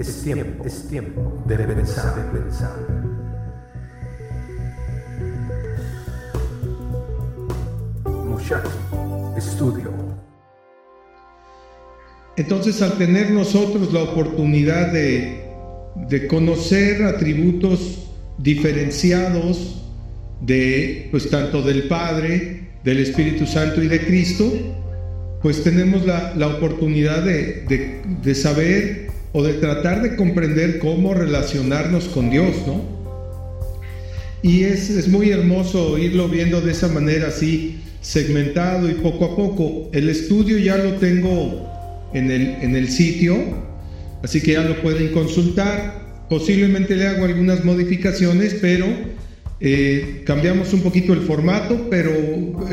es tiempo, es tiempo de pensar, de pensar. Muchacho, estudio. Entonces, al tener nosotros la oportunidad de, de conocer atributos diferenciados de, pues, tanto del Padre, del Espíritu Santo y de Cristo, pues tenemos la, la oportunidad de, de, de saber o de tratar de comprender cómo relacionarnos con Dios, ¿no? Y es, es, muy hermoso irlo viendo de esa manera así, segmentado y poco a poco. El estudio ya lo tengo en el, en el sitio, así que ya lo pueden consultar. Posiblemente le hago algunas modificaciones, pero eh, cambiamos un poquito el formato, pero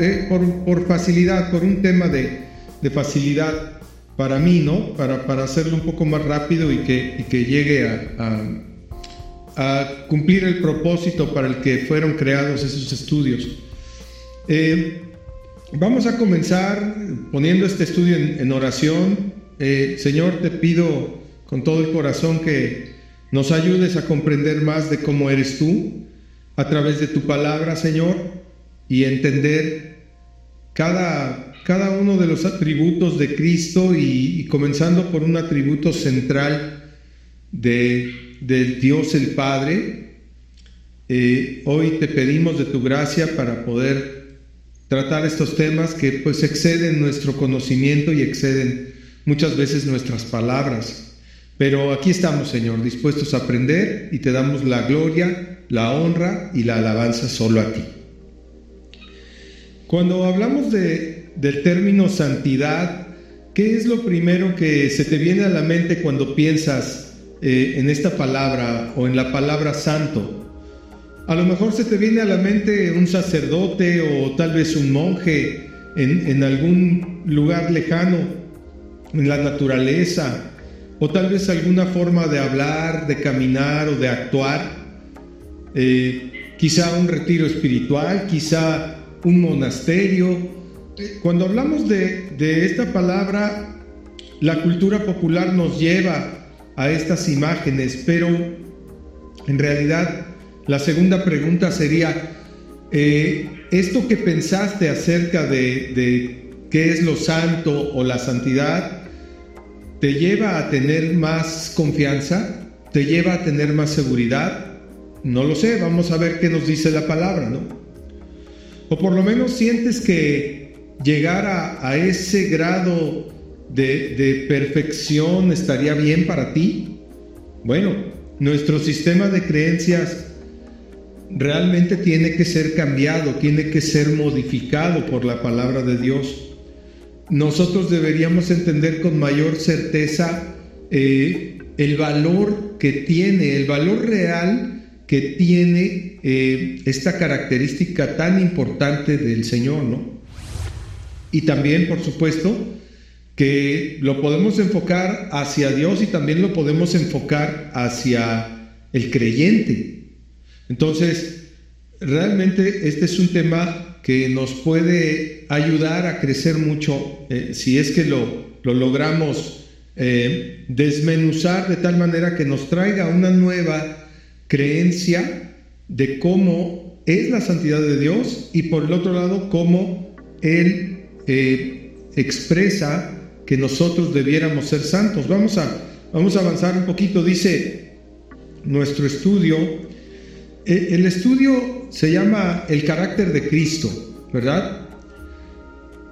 eh, por, por, facilidad, por un tema de, de facilidad para mí, ¿no? Para, para, hacerlo un poco más rápido y que, y que llegue a, a, a, cumplir el propósito para el que fueron creados esos estudios. Eh, vamos a comenzar poniendo este estudio en, en oración. Eh, Señor, te pido con todo el corazón que nos ayudes a comprender más de cómo eres tú a través de tu palabra, Señor, y entender cada cada uno de los atributos de Cristo y, comenzando por un atributo central de, del Dios el Padre. Eh, hoy te pedimos de tu gracia para poder tratar estos temas que pues exceden nuestro conocimiento y exceden muchas veces nuestras palabras. Pero aquí estamos, Señor, dispuestos a aprender y te damos la gloria, la honra y la alabanza solo a ti. Cuando hablamos de, del término santidad, ¿qué es lo primero que se te viene a la mente cuando piensas eh, en esta palabra o en la palabra santo? A lo mejor se te viene a la mente un sacerdote o tal vez un monje en, algún lugar lejano, en la naturaleza, o tal vez alguna forma de hablar, de caminar o de actuar. Eh, quizá un retiro espiritual, quizá un monasterio. Cuando hablamos de, de esta palabra, la cultura popular nos lleva a estas imágenes, pero en realidad la segunda pregunta sería, eh, ¿esto que pensaste acerca de, de, qué es lo santo o la santidad, te lleva a tener más confianza? ¿Te lleva a tener más seguridad? No lo sé, vamos a ver qué nos dice la palabra, ¿no? O por lo menos sientes que llegar a, ese grado de, de, perfección estaría bien para ti. Bueno, nuestro sistema de creencias realmente tiene que ser cambiado, tiene que ser modificado por la palabra de Dios. Nosotros deberíamos entender con mayor certeza eh, el valor que tiene, el valor real que tiene eh, esta característica tan importante del Señor, ¿no? Y también, por supuesto, que lo podemos enfocar hacia Dios y también lo podemos enfocar hacia el creyente. Entonces, realmente este es un tema que nos puede ayudar a crecer mucho eh, si es que lo, lo logramos eh, desmenuzar de tal manera que nos traiga una nueva creencia de cómo es la santidad de Dios y por el otro lado cómo Él expresa que nosotros debiéramos ser santos. Vamos a, vamos a avanzar un poquito, dice nuestro estudio. Eh, el estudio se llama El carácter de Cristo, ¿verdad?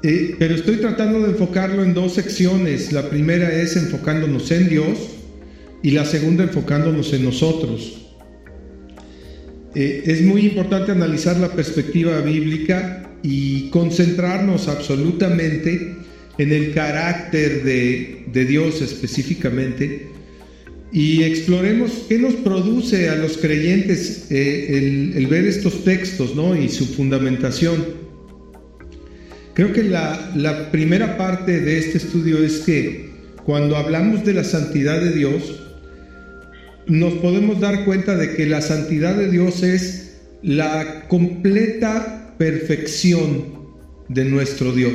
Eh, pero estoy tratando de enfocarlo en dos secciones. La primera es enfocándonos en Dios y la segunda enfocándonos en nosotros. Eh, es muy importante analizar la perspectiva bíblica y concentrarnos absolutamente en el carácter de, de Dios específicamente y exploremos qué nos produce a los creyentes eh, el, el, ver estos textos ¿no? y su fundamentación. Creo que la, la primera parte de este estudio es que cuando hablamos de la santidad de Dios, nos podemos dar cuenta de que la santidad de Dios es la completa perfección de nuestro Dios,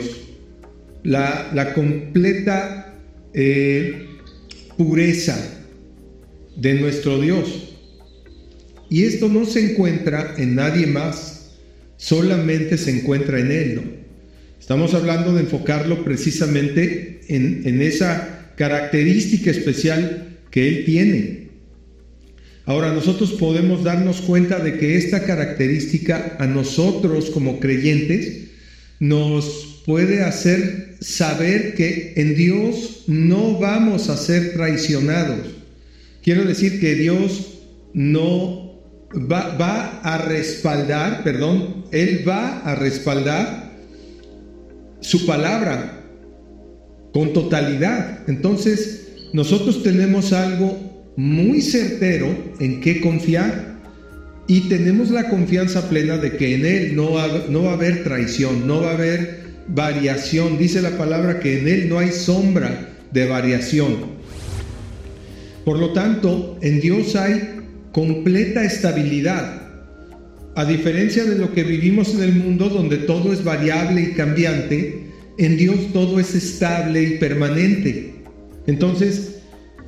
la, la completa eh, pureza de nuestro Dios. Y esto no se encuentra en nadie más, solamente se encuentra en Él. Estamos hablando de enfocarlo precisamente en, en esa característica especial que Él tiene. Ahora nosotros podemos darnos cuenta de que esta característica a nosotros como creyentes nos puede hacer saber que en Dios no vamos a ser traicionados. Quiero decir que Dios no va, a respaldar, perdón, Él va a respaldar su palabra con totalidad. Entonces, nosotros tenemos algo muy certero en qué confiar y tenemos la confianza plena de que en Él no va, no va a haber traición, no va a haber variación. Dice la palabra que en Él no hay sombra de variación. Por lo tanto, en Dios hay completa estabilidad. A diferencia de lo que vivimos en el mundo donde todo es variable y cambiante, en Dios todo es estable y permanente. Entonces,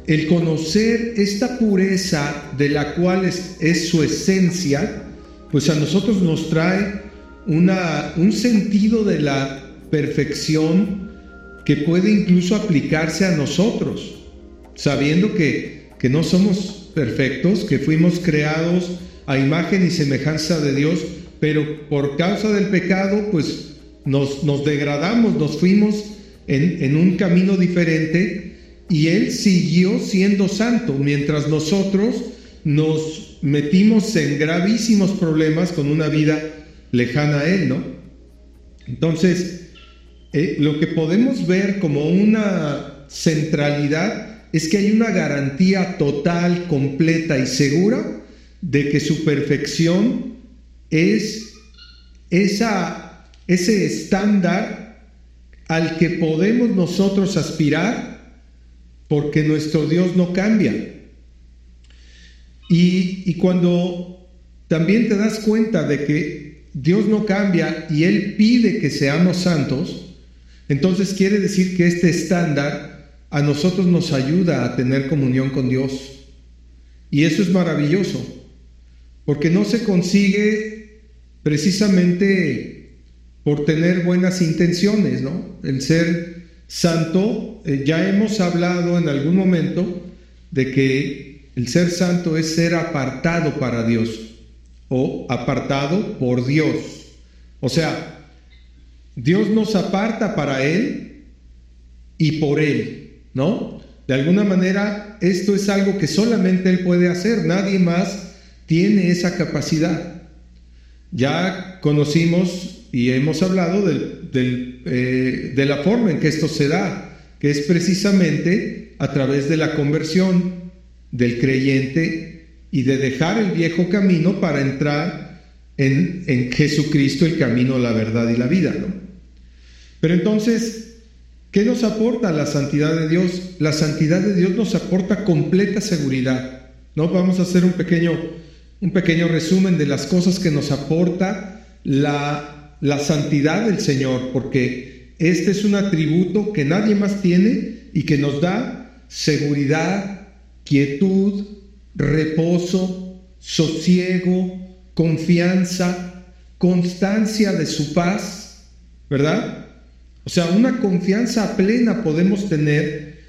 el conocer esta pureza de la cual es, su esencia, pues a nosotros nos trae una, un sentido de la perfección que puede incluso aplicarse a nosotros, sabiendo que, que no somos perfectos, que fuimos creados a imagen y semejanza de Dios, pero por causa del pecado, pues nos, nos degradamos, nos fuimos en, en un camino diferente y Él siguió siendo santo, mientras nosotros nos metimos en gravísimos problemas con una vida lejana a Él, ¿no? Entonces, eh, lo que podemos ver como una centralidad es que hay una garantía total, completa y segura de que su perfección es esa, ese estándar al que podemos nosotros aspirar porque nuestro Dios no cambia. Y, y cuando también te das cuenta de que Dios no cambia y Él pide que seamos santos, entonces quiere decir que este estándar a nosotros nos ayuda a tener comunión con Dios. Y eso es maravilloso, porque no se consigue precisamente por tener buenas intenciones, ¿no? El ser santo, eh, ya hemos hablado en algún momento de que el ser santo es ser apartado para Dios o apartado por Dios. O sea, Dios nos aparta para Él y por Él, ¿no? De alguna manera, esto es algo que solamente Él puede hacer, nadie más tiene esa capacidad. Ya conocimos y hemos hablado eh, de la forma en que esto se da, que es precisamente a través de la conversión del creyente y de dejar el viejo camino para entrar en, en Jesucristo, el camino, la verdad y la vida. ¿no? Pero entonces, ¿qué nos aporta la santidad de Dios? La santidad de Dios nos aporta completa seguridad. ¿no? Vamos a hacer un pequeño, un pequeño resumen de las cosas que nos aporta la, la santidad del Señor, porque este es un atributo que nadie más tiene y que nos da seguridad, quietud, reposo, sosiego, confianza, constancia de su paz, ¿verdad? O sea, una confianza plena podemos tener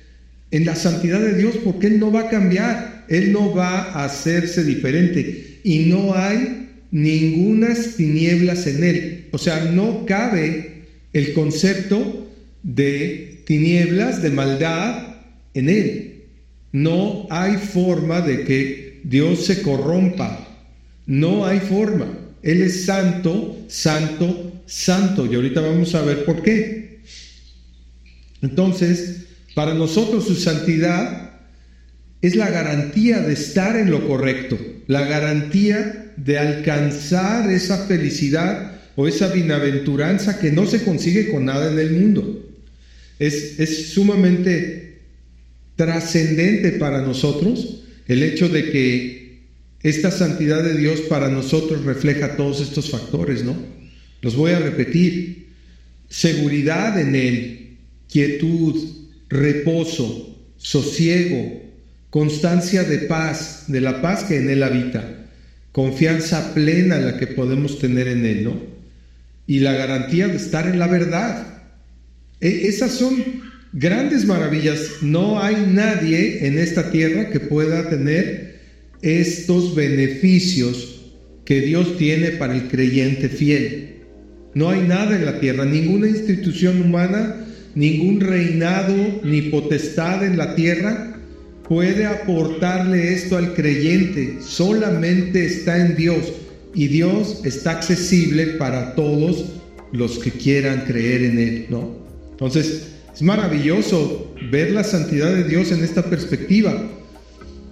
en la santidad de Dios porque Él no va a cambiar, Él no va a hacerse diferente y no hay ningunas tinieblas en Él. O sea, no cabe el concepto de tinieblas, de maldad en Él. No hay forma de que Dios se corrompa. No hay forma. Él es santo, santo, santo. Y ahorita vamos a ver por qué. Entonces, para nosotros su santidad es la garantía de estar en lo correcto, la garantía de alcanzar esa felicidad o esa bienaventuranza que no se consigue con nada en el mundo. Es, es sumamente trascendente para nosotros el hecho de que esta santidad de Dios para nosotros refleja todos estos factores, ¿no? Los voy a repetir. Seguridad en Él, quietud, reposo, sosiego, constancia de paz, de la paz que en Él habita, confianza plena la que podemos tener en Él, ¿no? Y la garantía de estar en la verdad. E, esas son grandes maravillas. No hay nadie en esta tierra que pueda tener estos beneficios que Dios tiene para el creyente fiel. No hay nada en la tierra, ninguna institución humana, ningún reinado ni potestad en la tierra puede aportarle esto al creyente. Solamente está en Dios y Dios está accesible para todos los que quieran creer en Él, ¿no? Entonces, es maravilloso ver la santidad de Dios en esta perspectiva.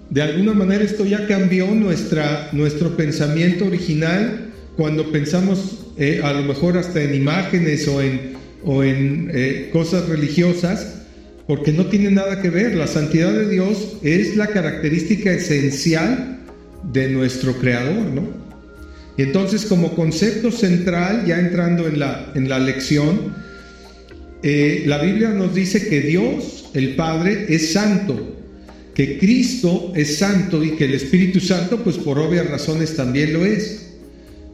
De alguna manera esto ya cambió nuestra, nuestro pensamiento original cuando pensamos eh, a lo mejor hasta en imágenes o en, o en eh, cosas religiosas, porque no tiene nada que ver. La santidad de Dios es la característica esencial de nuestro Creador, ¿no? Y entonces como concepto central, ya entrando en la, en la lección, eh, la Biblia nos dice que Dios, el Padre, es santo, que Cristo es santo y que el Espíritu Santo, pues por obvias razones también lo es.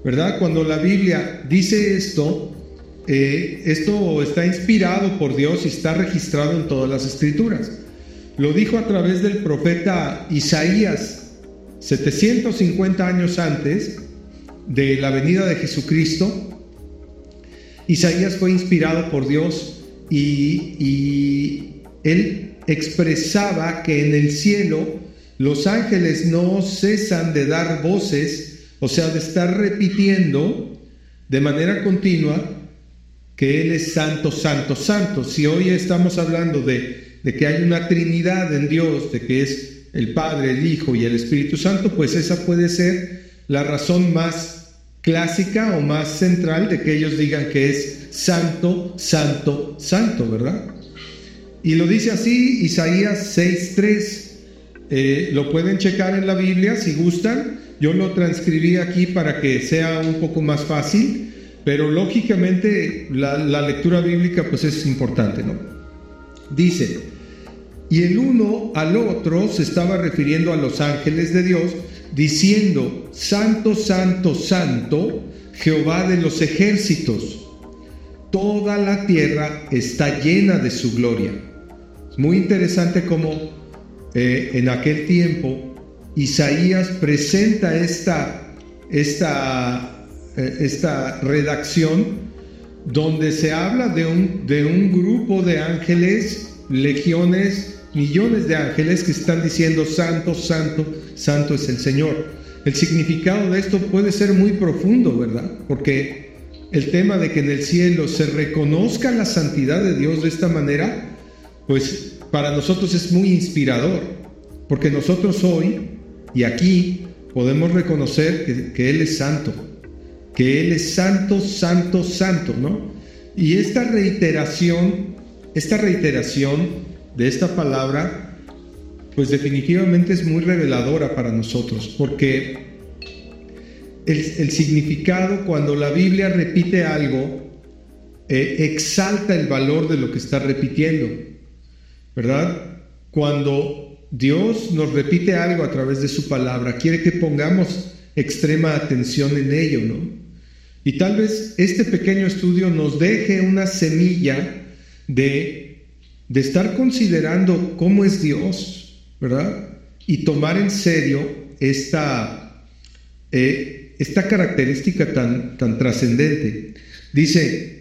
¿Verdad? Cuando la Biblia dice esto, eh, esto está inspirado por Dios y está registrado en todas las escrituras. Lo dijo a través del profeta Isaías, 750 años antes de la venida de Jesucristo. Isaías fue inspirado por Dios y, él expresaba que en el cielo los ángeles no cesan de dar voces, o sea, de estar repitiendo de manera continua que Él es santo, santo, santo. Si hoy estamos hablando de, de, que hay una Trinidad en Dios, de que es el Padre, el Hijo y el Espíritu Santo, pues esa puede ser la razón más clásica o más central de que ellos digan que es santo, santo, santo, ¿verdad? Y lo dice así Isaías 6.3. Eh, lo pueden checar en la Biblia si gustan. Yo lo transcribí aquí para que sea un poco más fácil, pero lógicamente la, la lectura bíblica pues es importante, ¿no? Dice, y el uno al otro se estaba refiriendo a los ángeles de Dios, diciendo, Santo, Santo, Santo, Jehová de los ejércitos toda la tierra está llena de su gloria. Es muy interesante cómo eh, en aquel tiempo Isaías presenta esta, esta, eh, esta redacción donde se habla de un, de un grupo de ángeles, legiones, millones de ángeles que están diciendo, Santo, Santo, Santo es el Señor. El significado de esto puede ser muy profundo, ¿verdad? Porque el tema de que en el cielo se reconozca la santidad de Dios de esta manera, pues para nosotros es muy inspirador, porque nosotros hoy y aquí podemos reconocer que, Él es santo, que Él es santo, santo, santo, ¿no? Y esta reiteración, esta reiteración de esta palabra, pues definitivamente es muy reveladora para nosotros, porque el, significado cuando la Biblia repite algo, eh, exalta el valor de lo que está repitiendo, ¿verdad? Cuando Dios nos repite algo a través de su palabra, quiere que pongamos extrema atención en ello, ¿no? Y tal vez este pequeño estudio nos deje una semilla de, de estar considerando cómo es Dios, ¿verdad? Y tomar en serio esta, eh, esta característica tan, tan trascendente. Dice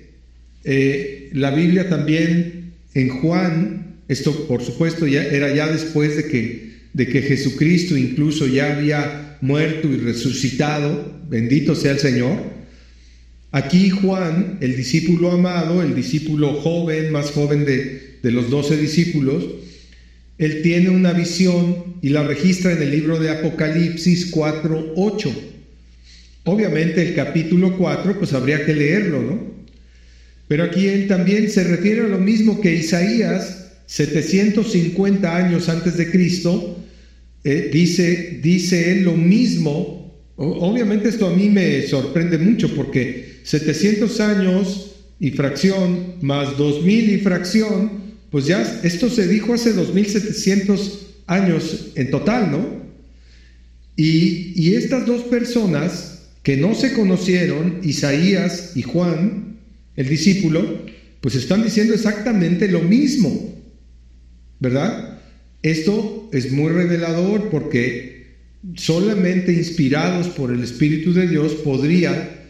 eh, la Biblia también en Juan, esto por supuesto ya era ya después de que, de que Jesucristo incluso ya había muerto y resucitado, bendito sea el Señor. Aquí Juan, el discípulo amado, el discípulo joven, más joven de, de los doce discípulos, él tiene una visión y la registra en el libro de Apocalipsis 4, 8. Obviamente el capítulo 4 pues habría que leerlo, ¿no? Pero aquí él también se refiere a lo mismo que Isaías, 750 años antes de Cristo, eh, dice, dice él lo mismo. obviamente esto a mí me sorprende mucho porque 700 años y fracción más 2000 y fracción, pues ya esto se dijo hace 2700 años en total, ¿no? Y, estas dos personas que no se conocieron, Isaías y Juan, el discípulo, pues están diciendo exactamente lo mismo, ¿verdad? Esto es muy revelador porque solamente inspirados por el Espíritu de Dios podría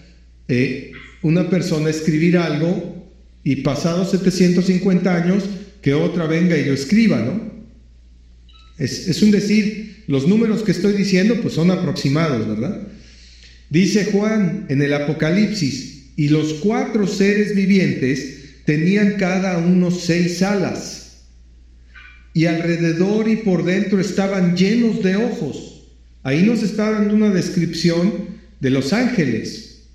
eh, una persona escribir algo y pasados 750 años que otra venga y lo escriba, ¿no? Es, un decir, los números que estoy diciendo pues son aproximados, ¿verdad? Dice Juan en el Apocalipsis, y los cuatro seres vivientes tenían cada uno seis alas, y alrededor y por dentro estaban llenos de ojos. Ahí nos está dando una descripción de los ángeles,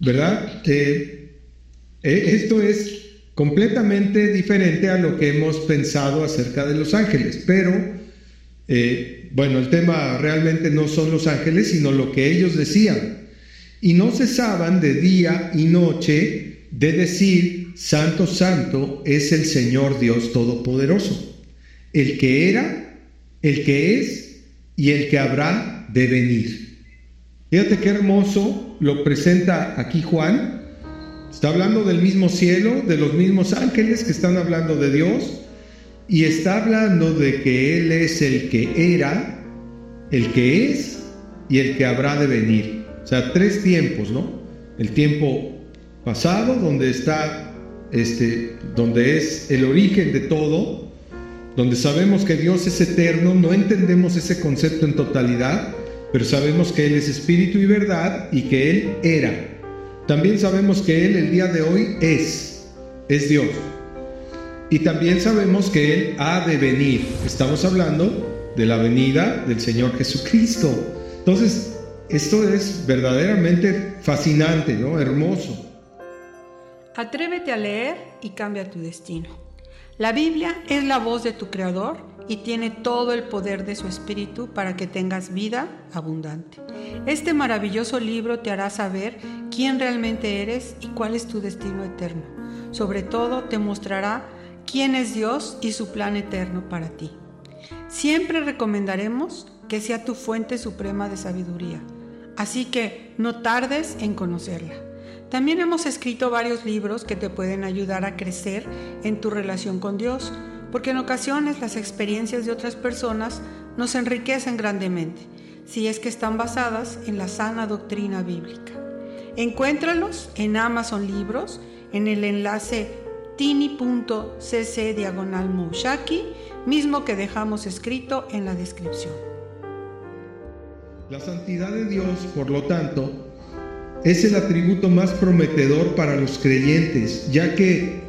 ¿verdad? Eh, esto es completamente diferente a lo que hemos pensado acerca de los ángeles, pero eh, bueno, el tema realmente no son los ángeles, sino lo que ellos decían. Y no cesaban de día y noche de decir, Santo, Santo es el Señor Dios Todopoderoso, el que era, el que es y el que habrá de venir. Fíjate qué hermoso lo presenta aquí Juan. Está hablando del mismo cielo, de los mismos ángeles que están hablando de Dios, y está hablando de que Él es el que era, el que es y el que habrá de venir. O sea, tres tiempos, ¿no? El tiempo pasado, donde está, este, donde es el origen de todo, donde sabemos que Dios es eterno, no entendemos ese concepto en totalidad, pero sabemos que Él es espíritu y verdad y que Él era. También sabemos que Él el día de hoy es, es Dios. Y también sabemos que Él ha de venir. Estamos hablando de la venida del Señor Jesucristo. Entonces, esto es verdaderamente fascinante, ¿no? Hermoso. Atrévete a leer y cambia tu destino. La Biblia es la voz de tu Creador y tiene todo el poder de su Espíritu para que tengas vida abundante. Este maravilloso libro te hará saber quién realmente eres y cuál es tu destino eterno. Sobre todo te mostrará quién es Dios y su plan eterno para ti. Siempre recomendaremos que sea tu fuente suprema de sabiduría, así que no tardes en conocerla. También hemos escrito varios libros que te pueden ayudar a crecer en tu relación con Dios, porque en ocasiones las experiencias de otras personas nos enriquecen grandemente, si es que están basadas en la sana doctrina bíblica. Encuéntralos en Amazon Libros, en el enlace tini.cc diagonal mismo que dejamos escrito en la descripción. La santidad de Dios, por lo tanto, es el atributo más prometedor para los creyentes, ya que,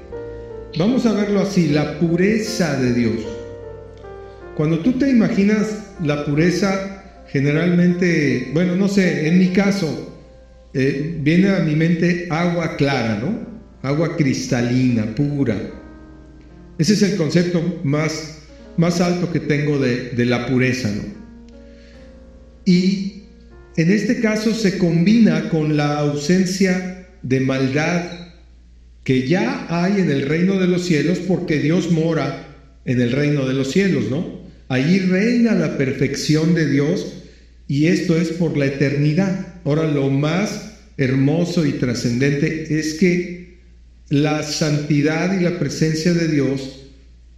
vamos a verlo así, la pureza de Dios. Cuando tú te imaginas la pureza, generalmente, bueno, no sé, en mi caso, eh, viene a mi mente agua clara, ¿no? Agua cristalina, pura. Ese es el concepto más, más alto que tengo de, de la pureza, ¿no? Y en este caso se combina con la ausencia de maldad que ya hay en el reino de los cielos porque Dios mora en el reino de los cielos, ¿no? Allí reina la perfección de Dios y esto es por la eternidad. Ahora lo más hermoso y trascendente es que la santidad y la presencia de Dios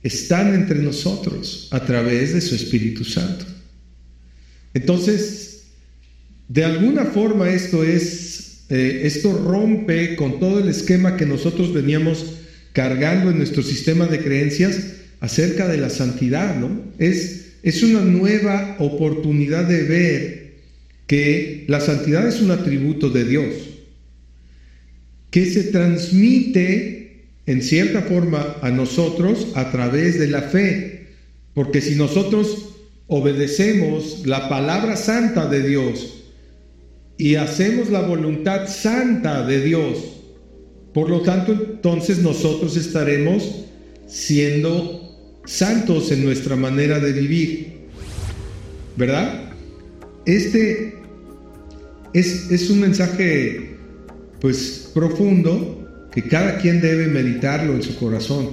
están entre nosotros a través de su Espíritu Santo. Entonces, de alguna forma esto es, eh, esto rompe con todo el esquema que nosotros veníamos cargando en nuestro sistema de creencias acerca de la santidad, ¿no? Es, es una nueva oportunidad de ver que la santidad es un atributo de Dios, que se transmite en cierta forma a nosotros a través de la fe, porque si nosotros obedecemos la palabra santa de Dios, y hacemos la voluntad santa de Dios. Por lo tanto, entonces nosotros estaremos siendo santos en nuestra manera de vivir. ¿Verdad? Este es, es un mensaje pues profundo que cada quien debe meditarlo en su corazón.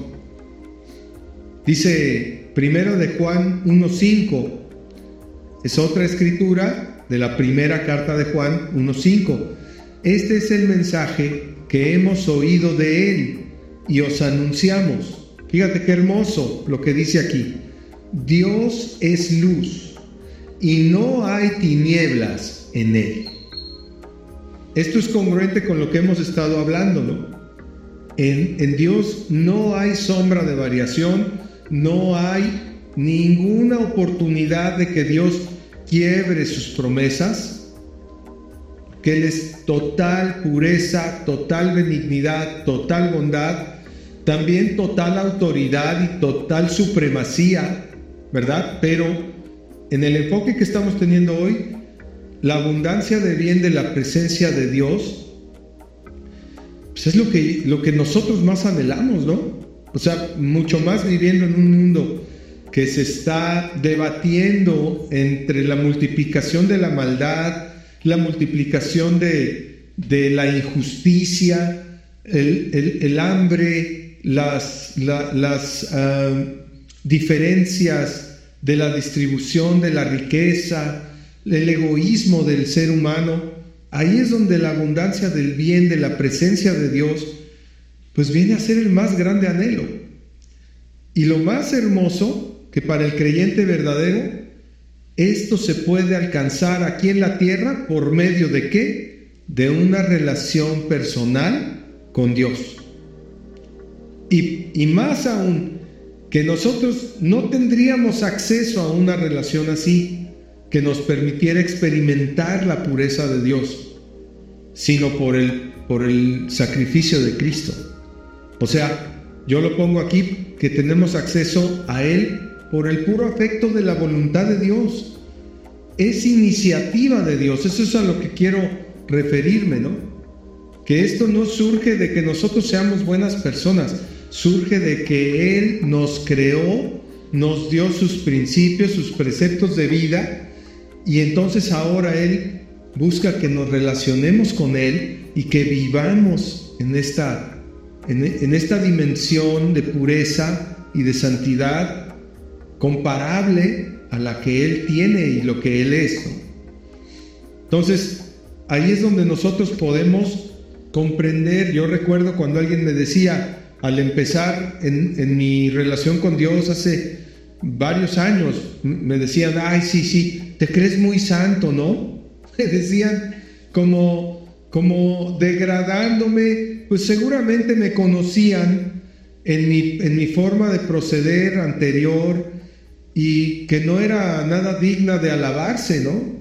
Dice Primero de Juan 1.5. Es otra escritura de la primera carta de Juan 1.5. Este es el mensaje que hemos oído de Él y os anunciamos. Fíjate qué hermoso lo que dice aquí. Dios es luz y no hay tinieblas en Él. Esto es congruente con lo que hemos estado hablando, ¿no? En, en Dios no hay sombra de variación, no hay ninguna oportunidad de que Dios quiebre sus promesas, que Él es total pureza, total benignidad, total bondad, también total autoridad y total supremacía, ¿verdad? Pero en el enfoque que estamos teniendo hoy, la abundancia de bien de la presencia de Dios, pues es lo que, lo que nosotros más anhelamos, ¿no? O sea, mucho más viviendo en un mundo que se está debatiendo entre la multiplicación de la maldad, la multiplicación de, la injusticia, el, hambre, las, las ah, diferencias de la distribución de la riqueza, el egoísmo del ser humano. Ahí es donde la abundancia del bien, de la presencia de Dios, pues viene a ser el más grande anhelo. Y lo más hermoso que para el creyente verdadero esto se puede alcanzar aquí en la tierra por medio de qué? De una relación personal con Dios. Y, y más aún, que nosotros no tendríamos acceso a una relación así que nos permitiera experimentar la pureza de Dios, sino por el, por el sacrificio de Cristo. O sea, yo lo pongo aquí, que tenemos acceso a Él por el puro afecto de la voluntad de Dios. Es iniciativa de Dios, eso es a lo que quiero referirme, ¿no? Que esto no surge de que nosotros seamos buenas personas, surge de que Él nos creó, nos dio sus principios, sus preceptos de vida, y entonces ahora Él busca que nos relacionemos con Él y que vivamos en esta, en, esta dimensión de pureza y de santidad comparable a la que Él tiene y lo que Él es. Entonces, ahí es donde nosotros podemos comprender. Yo recuerdo cuando alguien me decía, al empezar en, mi relación con Dios hace varios años, me decían, ay, sí, sí, te crees muy santo, ¿no? Me decían como, como degradándome, pues seguramente me conocían en mi, en mi forma de proceder anterior, y que no era nada digna de alabarse, ¿no?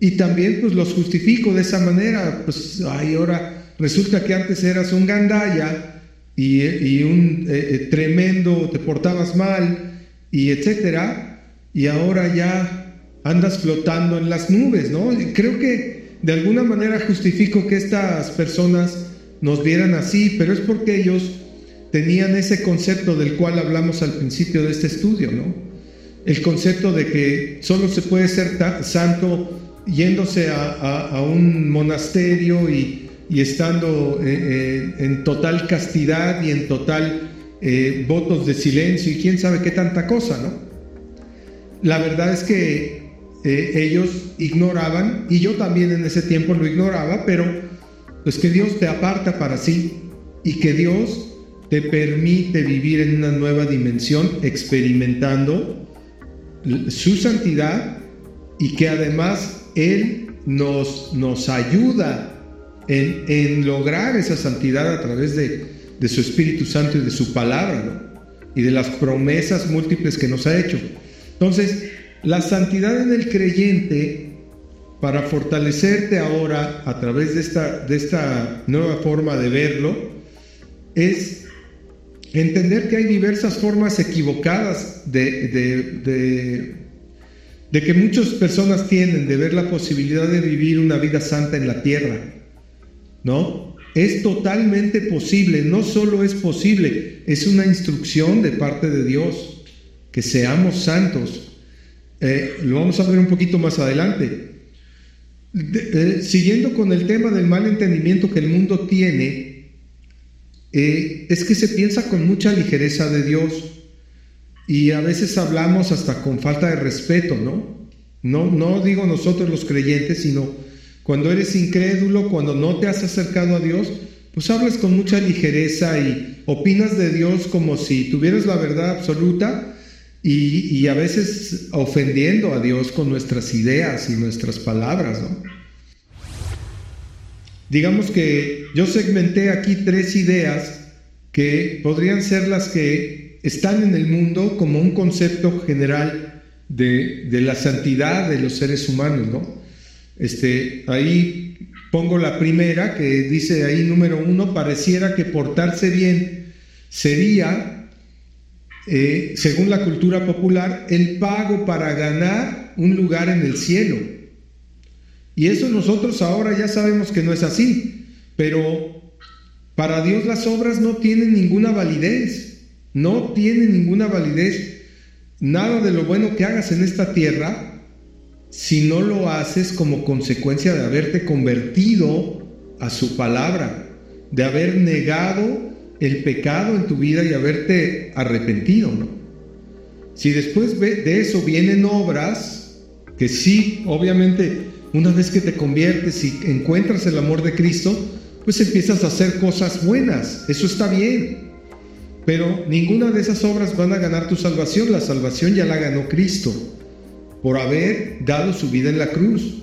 Y también pues los justifico de esa manera, pues ay, ahora resulta que antes eras un gandaya y, un eh, eh, tremendo, te portabas mal y etcétera, y ahora ya andas flotando en las nubes, ¿no? creo que de alguna manera justifico que estas personas nos vieran así, pero es porque ellos tenían ese concepto del cual hablamos al principio de este estudio, ¿no? El concepto de que solo se puede ser santo yéndose a, un monasterio y, estando eh, eh, en total castidad y en total eh, votos de silencio y quién sabe qué tanta cosa, ¿no? La verdad es que ellos ignoraban, y yo también en ese tiempo lo ignoraba, pero pues que Dios te aparta para sí y que Dios te permite vivir en una nueva dimensión experimentando su santidad y que además Él nos, nos ayuda en, lograr esa santidad a través de, su Espíritu Santo y de su palabra y de las promesas múltiples que nos ha hecho. Entonces, la santidad en el creyente, para fortalecerte ahora a través de esta, de esta nueva forma de verlo, es Entender que hay diversas formas equivocadas de, de, que muchas personas tienen de ver la posibilidad de vivir una vida santa en la tierra. ¿No? Es totalmente posible, no solo es posible, es una instrucción de parte de Dios, que seamos santos. Eh, lo vamos a ver un poquito más adelante. Eh, siguiendo con el tema del mal entendimiento que el mundo tiene, eh, es que se piensa con mucha ligereza de Dios. y a veces hablamos hasta con falta de respeto, ¿no? No, no digo nosotros los creyentes, sino cuando eres incrédulo, cuando no te has acercado a Dios, pues hablas con mucha ligereza y opinas de Dios como si tuvieras la verdad absoluta y, y a veces ofendiendo a Dios con nuestras ideas y nuestras palabras, ¿no? Digamos que yo segmenté aquí tres ideas que podrían ser las que están en el mundo como un concepto general de, de la santidad de los seres humanos, ¿no? Este, ahí pongo la primera que dice ahí número uno, pareciera que portarse bien sería, eh, según la cultura popular, el pago para ganar un lugar en el cielo. Y eso nosotros ahora ya sabemos que no es así, pero para Dios las obras no tienen ninguna validez, no tienen ninguna validez. Nada de lo bueno que hagas en esta tierra si no lo haces como consecuencia de haberte convertido a su palabra, de haber negado el pecado en tu vida y haberte arrepentido, ¿no? Si después de eso vienen obras, que sí, obviamente, una vez que te conviertes y encuentras el amor de Cristo, pues empiezas a hacer cosas buenas, eso está bien. Pero ninguna de esas obras van a ganar tu salvación, la salvación ya la ganó Cristo por haber dado su vida en la cruz.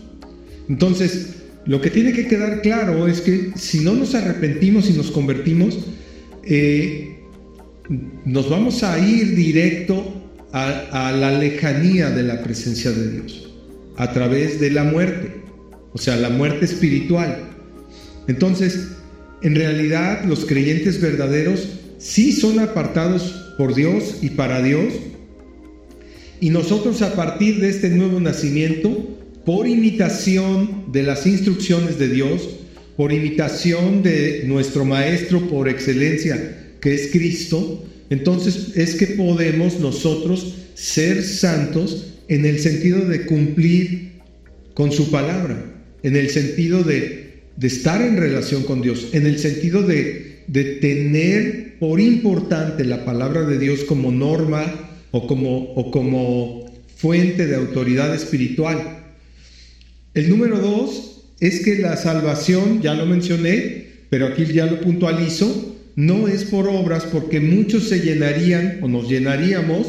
Entonces, lo que tiene que quedar claro es que si no nos arrepentimos y nos convertimos, eh, nos vamos a ir directo a, a, la lejanía de la presencia de Dios, a través de la muerte, o sea, la muerte espiritual. Entonces, en realidad los creyentes verdaderos sí son apartados por Dios y para Dios, y nosotros a partir de este nuevo nacimiento, por imitación de las instrucciones de Dios, por imitación de nuestro Maestro por excelencia, que es Cristo, entonces es que podemos nosotros ser santos en el sentido de cumplir con su palabra, en el sentido de, estar en relación con Dios, en el sentido de, de tener por importante la palabra de Dios como norma, o como fuente de autoridad espiritual. El número dos es que la salvación, ya lo mencioné, pero aquí ya lo puntualizo, no es por obras porque muchos se llenarían o nos llenaríamos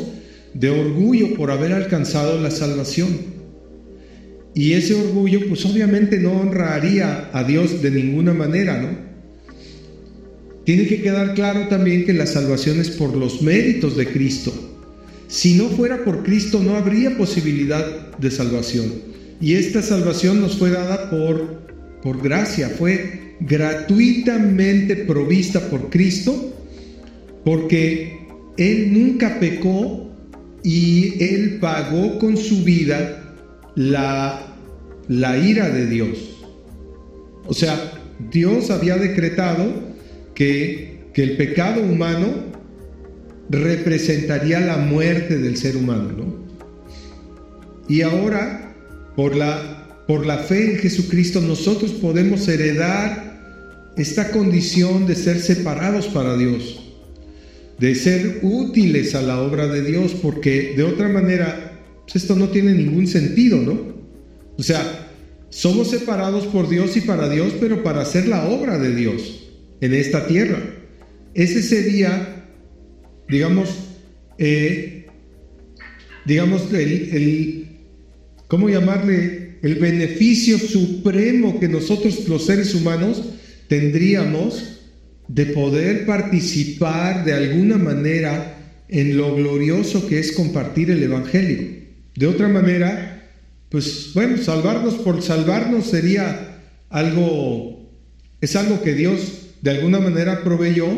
de orgullo por haber alcanzado la salvación. Y ese orgullo pues obviamente no honraría a Dios de ninguna manera, ¿no? Tiene que quedar claro también que la salvación es por los méritos de Cristo. Si no fuera por Cristo no habría posibilidad de salvación. Y esta salvación nos fue dada por, por gracia, fue gratuitamente provista por Cristo, porque Él nunca pecó y Él pagó con su vida la, la ira de Dios. O sea, Dios había decretado que, que el pecado humano representaría la muerte del ser humano, ¿no? Y ahora, por la, por la fe en Jesucristo, nosotros podemos heredar esta condición de ser separados para Dios, de ser útiles a la obra de Dios, porque de otra manera, pues esto no tiene ningún sentido, ¿no? O sea, somos separados por Dios y para Dios, pero para hacer la obra de Dios en esta tierra. Ese sería digamos, eh, digamos, el, ¿cómo llamarle? El beneficio supremo que nosotros los seres humanos tendríamos de poder participar de alguna manera en lo glorioso que es compartir el Evangelio. De otra manera, pues bueno, salvarnos por salvarnos sería algo, es algo que Dios de alguna manera proveyó,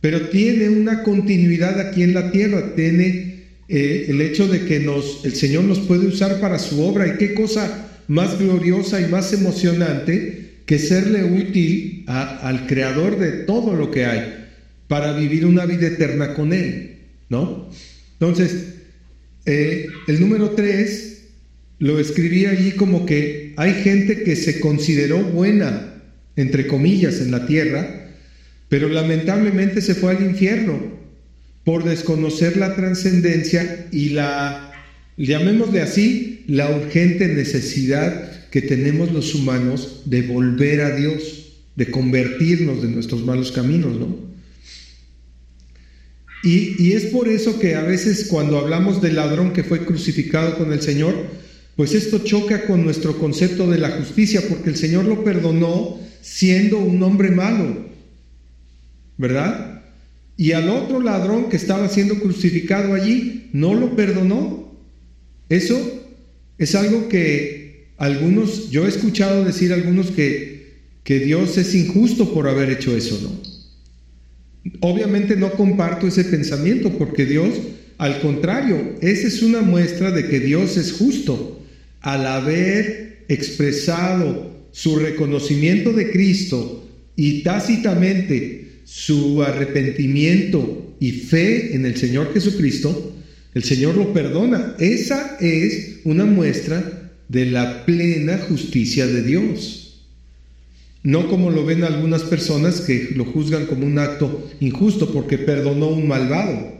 pero tiene una continuidad aquí en la tierra, tiene eh, el hecho de que nos, el Señor nos puede usar para su obra y qué cosa más gloriosa y más emocionante que serle útil al creador de todo lo que hay para vivir una vida eterna con Él, ¿no? Entonces, eh, el número tres lo escribí allí como que hay gente que se consideró buena, entre comillas, en la tierra, pero lamentablemente se fue al infierno, por desconocer la trascendencia y la, llamémosle así, la urgente necesidad que tenemos los humanos de volver a Dios, de convertirnos de nuestros malos caminos, ¿no? Y, y, es por eso que a veces cuando hablamos del ladrón que fue crucificado con el Señor, pues esto choca con nuestro concepto de la justicia, porque el Señor lo perdonó siendo un hombre malo, ¿verdad? Y al otro ladrón que estaba siendo crucificado allí, no lo perdonó. Eso es algo que algunos, yo he escuchado decir a algunos que, que Dios es injusto por haber hecho eso, ¿no? Obviamente no comparto ese pensamiento porque Dios, al contrario, esa es una muestra de que Dios es justo al haber expresado su reconocimiento de Cristo y tácitamente su arrepentimiento y fe en el Señor Jesucristo, el Señor lo perdona. Esa es una muestra de la plena justicia de Dios. No como lo ven algunas personas que lo juzgan como un acto injusto porque perdonó un malvado.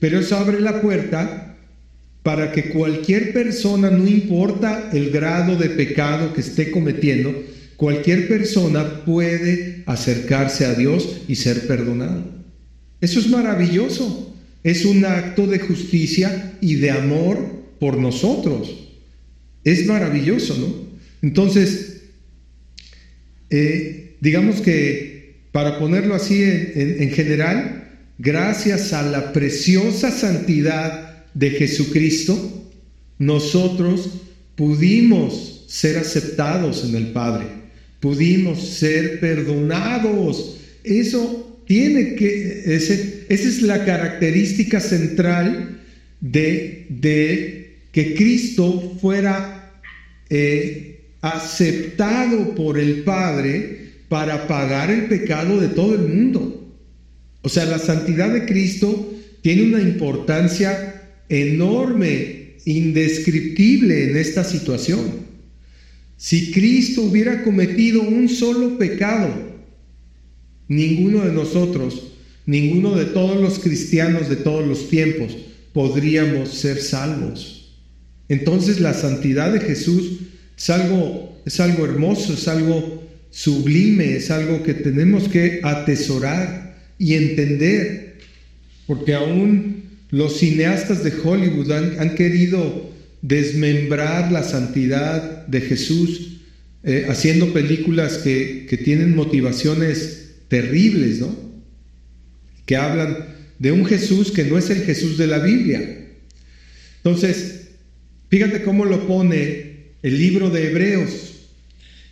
Pero eso abre la puerta para que cualquier persona, no importa el grado de pecado que esté cometiendo, cualquier persona puede acercarse a Dios y ser perdonado. Eso es maravilloso. Es un acto de justicia y de amor por nosotros. Es maravilloso, ¿no? Entonces, eh, digamos que, para ponerlo así en, general, gracias a la preciosa santidad de Jesucristo, nosotros pudimos ser aceptados en el Padre, pudimos ser perdonados. Eso tiene que, ese, esa es la característica central de, de que Cristo fuera eh, aceptado por el Padre para pagar el pecado de todo el mundo. O sea, la santidad de Cristo tiene una importancia enorme, indescriptible en esta situación. Si Cristo hubiera cometido un solo pecado, ninguno de nosotros, ninguno de todos los cristianos de todos los tiempos podríamos ser salvos. Entonces la santidad de Jesús es algo, hermoso, es algo sublime, es algo que tenemos que atesorar y entender, porque aún los cineastas de Hollywood han, querido desmembrar la santidad de Jesús, eh, haciendo películas que, que tienen motivaciones terribles, ¿no? Que hablan de un Jesús que no es el Jesús de la Biblia. Entonces, fíjate cómo lo pone el libro de Hebreos.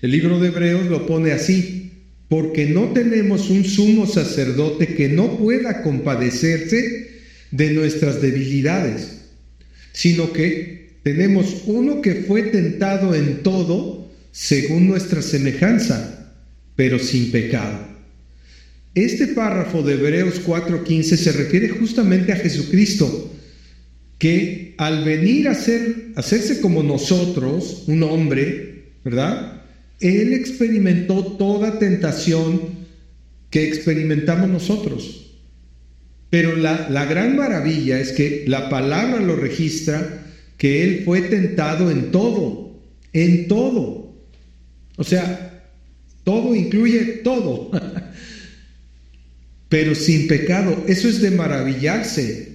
El libro de Hebreos lo pone así, porque no tenemos un sumo sacerdote que no pueda compadecerse de nuestras debilidades, sino que tenemos uno que fue tentado en todo según nuestra semejanza, pero sin pecado. Este párrafo de Hebreos 4:15 se refiere justamente a Jesucristo, que al venir a ser, hacerse como nosotros, un hombre, ¿verdad? Él experimentó toda tentación que experimentamos nosotros. Pero la, la gran maravilla es que la palabra lo registra que Él fue tentado en todo, en todo. O sea, todo incluye todo, pero sin pecado. Eso es de maravillarse.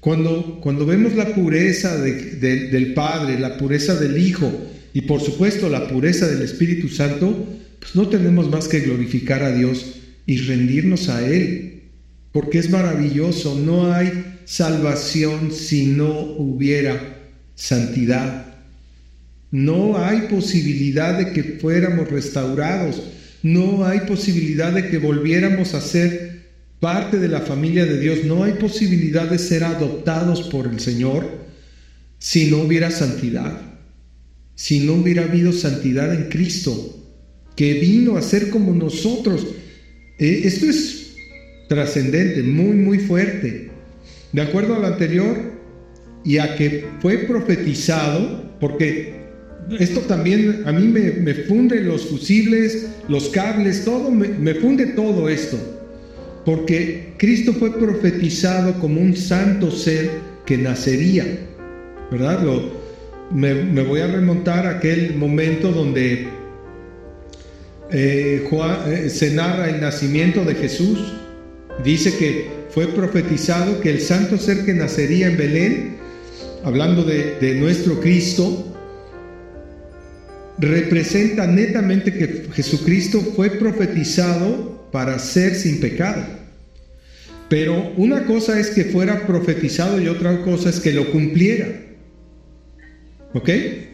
Cuando, cuando vemos la pureza del Padre, la pureza del Hijo y por supuesto la pureza del Espíritu Santo, pues no tenemos más que glorificar a Dios y rendirnos a Él, porque es maravilloso, no hay salvación si no hubiera santidad. No hay posibilidad de que fuéramos restaurados, no hay posibilidad de que volviéramos a ser parte de la familia de Dios, no hay posibilidad de ser adoptados por el Señor si no hubiera santidad, si no hubiera habido santidad en Cristo, que vino a ser como nosotros. Eh, esto es trascendente, muy, muy fuerte. De acuerdo a lo anterior y a que fue profetizado, porque esto también a mí me, funde los fusibles, los cables, todo, me funde todo esto porque Cristo fue profetizado como un santo ser que nacería, ¿verdad? Lo, me, voy a remontar a aquel momento donde eh, eh, se narra el nacimiento de Jesús. Dice que fue profetizado que el santo ser que nacería en Belén, hablando de, de nuestro Cristo, representa netamente que Jesucristo fue profetizado para ser sin pecado. Pero una cosa es que fuera profetizado y otra cosa es que lo cumpliera. ¿Ok?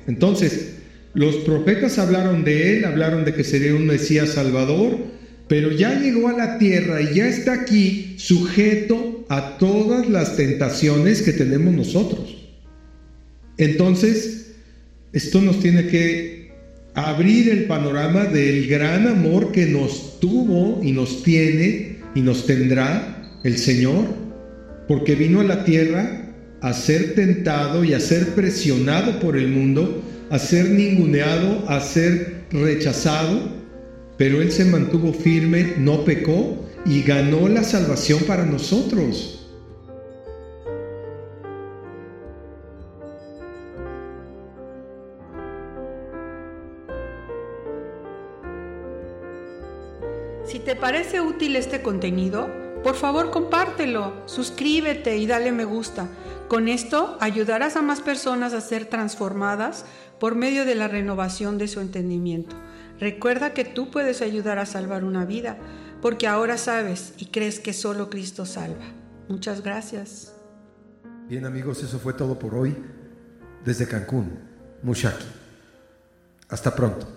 Entonces, los profetas hablaron de él, hablaron de que sería un Mesías Salvador, pero ya llegó a la tierra y ya está aquí sujeto a todas las tentaciones que tenemos nosotros. Entonces, esto nos tiene que abrir el panorama del gran amor que nos tuvo y nos tiene y nos tendrá el Señor, porque vino a la tierra a ser tentado y a ser presionado por el mundo, a ser ninguneado, a ser rechazado, pero Él se mantuvo firme, no pecó y ganó la salvación para nosotros. Parece útil este contenido, por favor compártelo, suscríbete y dale me gusta. Con esto ayudarás a más personas a ser transformadas por medio de la renovación de su entendimiento. Recuerda que tú puedes ayudar a salvar una vida, porque ahora sabes y crees que solo Cristo salva. Muchas gracias. Bien amigos, eso fue todo por hoy desde Cancún, Mushaki. Hasta pronto.